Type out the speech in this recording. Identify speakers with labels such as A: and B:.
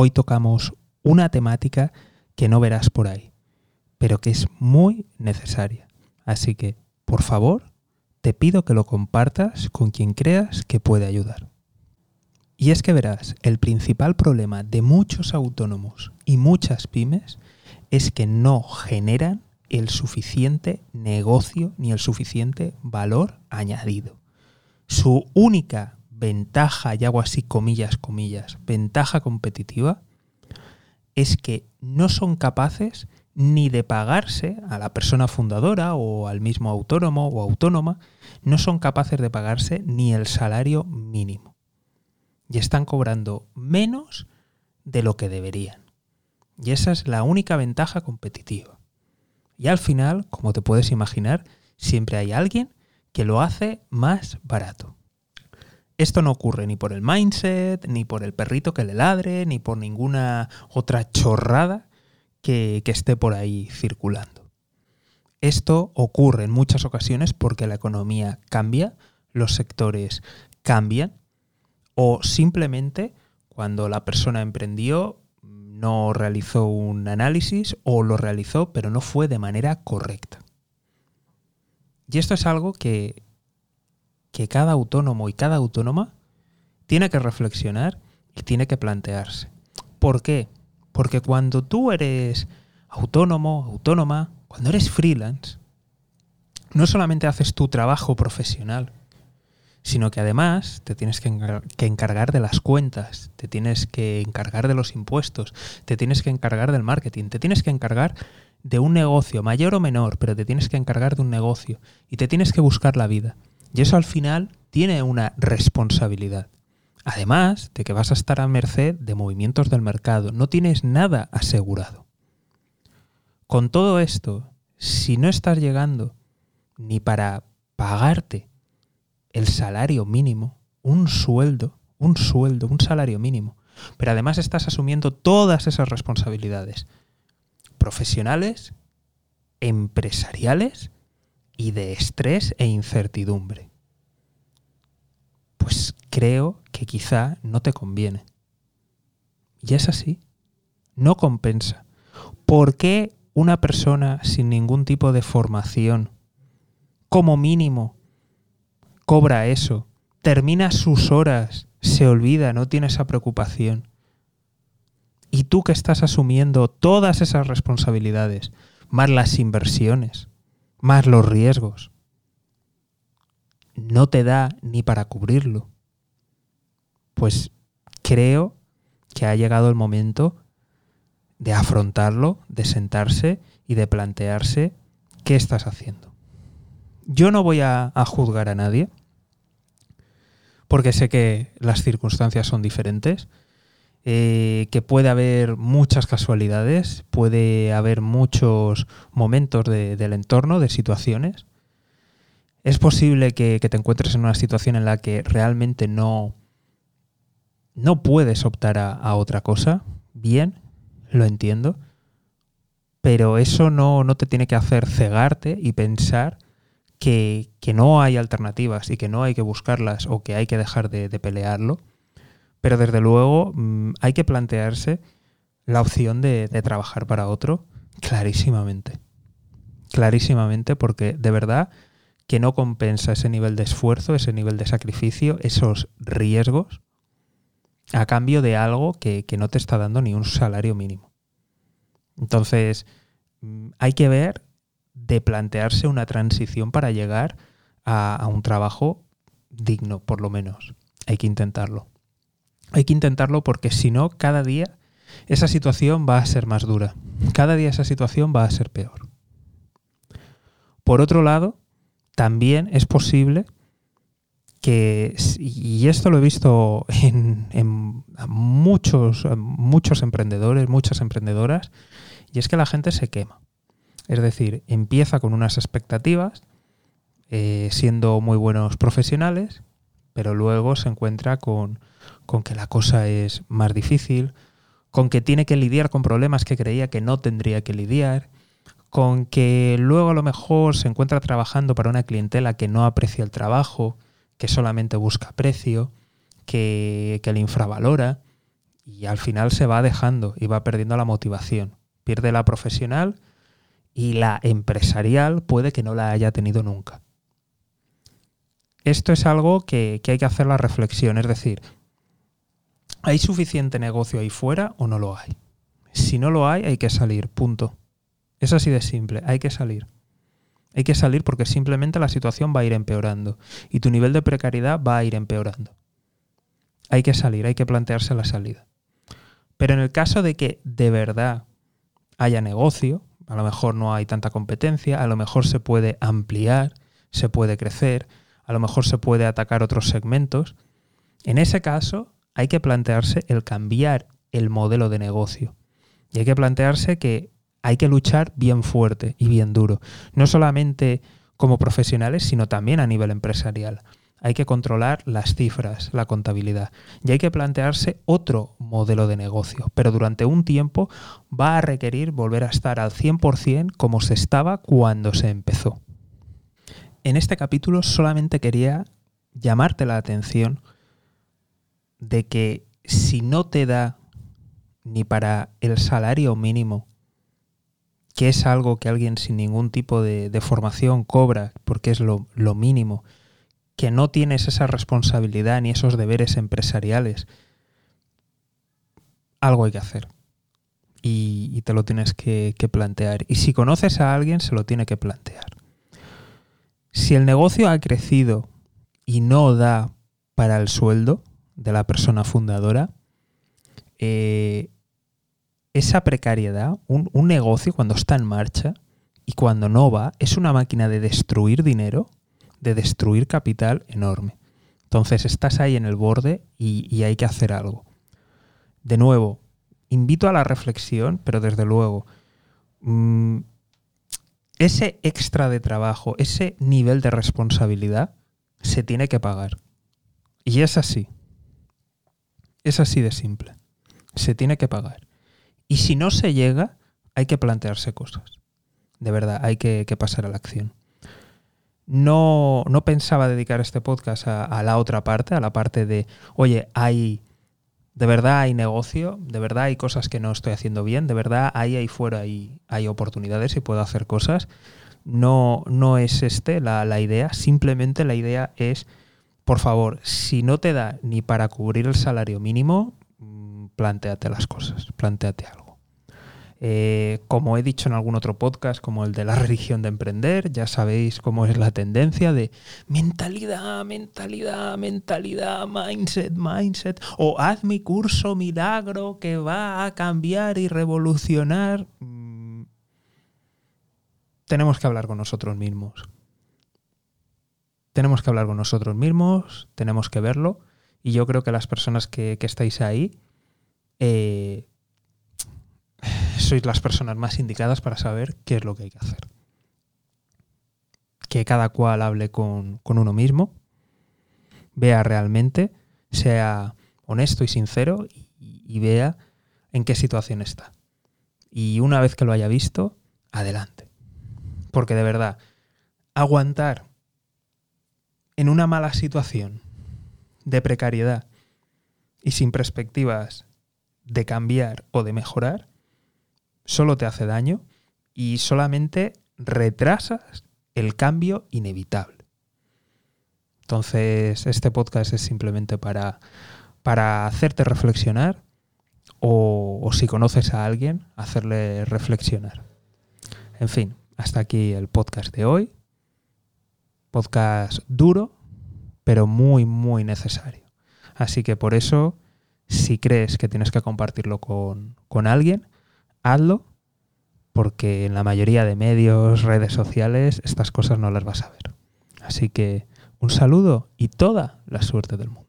A: hoy tocamos una temática que no verás por ahí, pero que es muy necesaria. Así que, por favor, te pido que lo compartas con quien creas que puede ayudar. Y es que verás, el principal problema de muchos autónomos y muchas pymes es que no generan el suficiente negocio ni el suficiente valor añadido. Su única ventaja, y hago así comillas, comillas, ventaja competitiva, es que no son capaces ni de pagarse a la persona fundadora o al mismo autónomo o autónoma, no son capaces de pagarse ni el salario mínimo. Y están cobrando menos de lo que deberían. Y esa es la única ventaja competitiva. Y al final, como te puedes imaginar, siempre hay alguien que lo hace más barato. Esto no ocurre ni por el mindset, ni por el perrito que le ladre, ni por ninguna otra chorrada que, esté por ahí circulando. Esto ocurre en muchas ocasiones porque la economía cambia, los sectores cambian o simplemente cuando la persona emprendió no realizó un análisis o lo realizó pero no fue de manera correcta. Y esto es algo que, que cada autónomo y cada autónoma tiene que reflexionar y tiene que plantearse. ¿Por qué? Porque cuando tú eres autónomo, autónoma, cuando eres freelance, no solamente haces tu trabajo profesional, sino que además te tienes que, encargar de las cuentas, te tienes que encargar de los impuestos, te tienes que encargar del marketing, te tienes que encargar de un negocio, mayor o menor, pero te tienes que encargar de un negocio y te tienes que buscar la vida. Y eso al final tiene una responsabilidad. Además de que vas a estar a merced de movimientos del mercado, no tienes nada asegurado. Con todo esto, si no estás llegando ni para pagarte el salario mínimo, un sueldo, un sueldo, un salario mínimo, pero además estás asumiendo todas esas responsabilidades profesionales, empresariales y de estrés e incertidumbre. Pues creo que quizá no te conviene. Y es así. No compensa. ¿Por qué una persona sin ningún tipo de formación, como mínimo, cobra eso? Termina sus horas, se olvida, no tiene esa preocupación. Y tú que estás asumiendo todas esas responsabilidades, más las inversiones, más los riesgos, no te da ni para cubrirlo pues creo que ha llegado el momento de afrontarlo, de sentarse y de plantearse qué estás haciendo. Yo no voy a, juzgar a nadie, porque sé que las circunstancias son diferentes, eh, que puede haber muchas casualidades, puede haber muchos momentos del entorno, de situaciones. Es posible que, que te encuentres en una situación en la que realmente no, no puedes optar a, otra cosa, bien, lo entiendo, pero eso no, te tiene que hacer cegarte y pensar que, no hay alternativas y que no hay que buscarlas o que hay que dejar de, pelearlo. Pero desde luego mm, hay que plantearse la opción de, trabajar para otro clarísimamente. Clarísimamente, porque de verdad que no compensa ese nivel de esfuerzo, ese nivel de sacrificio, esos riesgos a cambio de algo que, no te está dando ni un salario mínimo. Entonces, mm, hay que ver de plantearse una transición para llegar a, un trabajo digno, por lo menos. Hay que intentarlo. Hay que intentarlo porque si no, cada día esa situación va a ser más dura. Cada día esa situación va a ser peor. Por otro lado, también es posible que, y esto lo he visto en, muchos, muchos emprendedores, muchas emprendedoras, y es que la gente se quema. Es decir, empieza con unas expectativas, eh, siendo muy buenos profesionales, pero luego se encuentra con, con que la cosa es más difícil, con que tiene que lidiar con problemas que creía que no tendría que lidiar, con que luego a lo mejor se encuentra trabajando para una clientela que no aprecia el trabajo, que solamente busca precio, que, le infravalora. y al final se va dejando y va perdiendo la motivación. Pierde la profesional y la empresarial puede que no la haya tenido nunca. Esto es algo que, que hay que hacer la reflexión, es decir, ¿hay suficiente negocio ahí fuera o no lo hay? Si no lo hay, hay que salir, punto. Es así de simple, hay que salir. Hay que salir porque simplemente la situación va a ir empeorando y tu nivel de precariedad va a ir empeorando. Hay que salir, hay que plantearse la salida. Pero en el caso de que de verdad haya negocio, a lo mejor no hay tanta competencia, a lo mejor se puede ampliar, se puede crecer, a lo mejor se puede atacar otros segmentos, en ese caso hay que plantearse el cambiar el modelo de negocio. Y hay que plantearse que hay que luchar bien fuerte y bien duro, no solamente como profesionales, sino también a nivel empresarial. Hay que controlar las cifras, la contabilidad, y hay que plantearse otro modelo de negocio, pero durante un tiempo va a requerir volver a estar al 100% como se estaba cuando se empezó. En este capítulo solamente quería llamarte la atención de que si no te da ni para el salario mínimo que es algo que alguien sin ningún tipo de, formación cobra, porque es lo, mínimo, que no tienes esa responsabilidad ni esos deberes empresariales, algo hay que hacer. Y, te lo tienes que, que plantear. Y si conoces a alguien, se lo tiene que plantear. Si el negocio ha crecido y no da para el sueldo de la persona fundadora, eh, esa precariedad, un, negocio cuando está en marcha y cuando no va, es una máquina de destruir dinero, de destruir capital enorme. Entonces estás ahí en el borde y, hay que hacer algo. De nuevo, invito a la reflexión, pero desde luego, mm, ese extra de trabajo, ese nivel de responsabilidad, se tiene que pagar. Y es así. Es así de simple. Se tiene que pagar. Y si no se llega, hay que plantearse cosas. De verdad, hay que, pasar a la acción. No, no, pensaba dedicar este podcast a, la otra parte, a la parte de, oye, hay, de verdad hay negocio, de verdad hay cosas que no estoy haciendo bien, de verdad ahí ahí fuera hay, hay oportunidades y puedo hacer cosas. No, no es este la, la idea, simplemente la idea es, por favor, si no te da ni para cubrir el salario mínimo, planteate las cosas, planteate algo. Eh, como he dicho en algún otro podcast, como el de la religión de emprender, ya sabéis cómo es la tendencia de mentalidad, mentalidad, mentalidad, mindset, mindset, o haz mi curso milagro que va a cambiar y revolucionar. Mm, tenemos que hablar con nosotros mismos. Tenemos que hablar con nosotros mismos, tenemos que verlo, y yo creo que las personas que estáis ahí, eh, sois las personas más indicadas para saber qué es lo que hay que hacer. Que cada cual hable con, uno mismo, vea realmente, sea honesto y sincero y, vea en qué situación está. Y una vez que lo haya visto, adelante. Porque de verdad, aguantar en una mala situación de precariedad y sin perspectivas de cambiar o de mejorar solo te hace daño y solamente retrasas el cambio inevitable. Entonces, este podcast es simplemente para, para hacerte reflexionar o, o si conoces a alguien, hacerle reflexionar. En fin, hasta aquí el podcast de hoy. Podcast duro, pero muy, muy necesario. Así que por eso si crees que tienes que compartirlo con, con alguien, hazlo, porque en la mayoría de medios, redes sociales, estas cosas no las vas a ver. Así que un saludo y toda la suerte del mundo.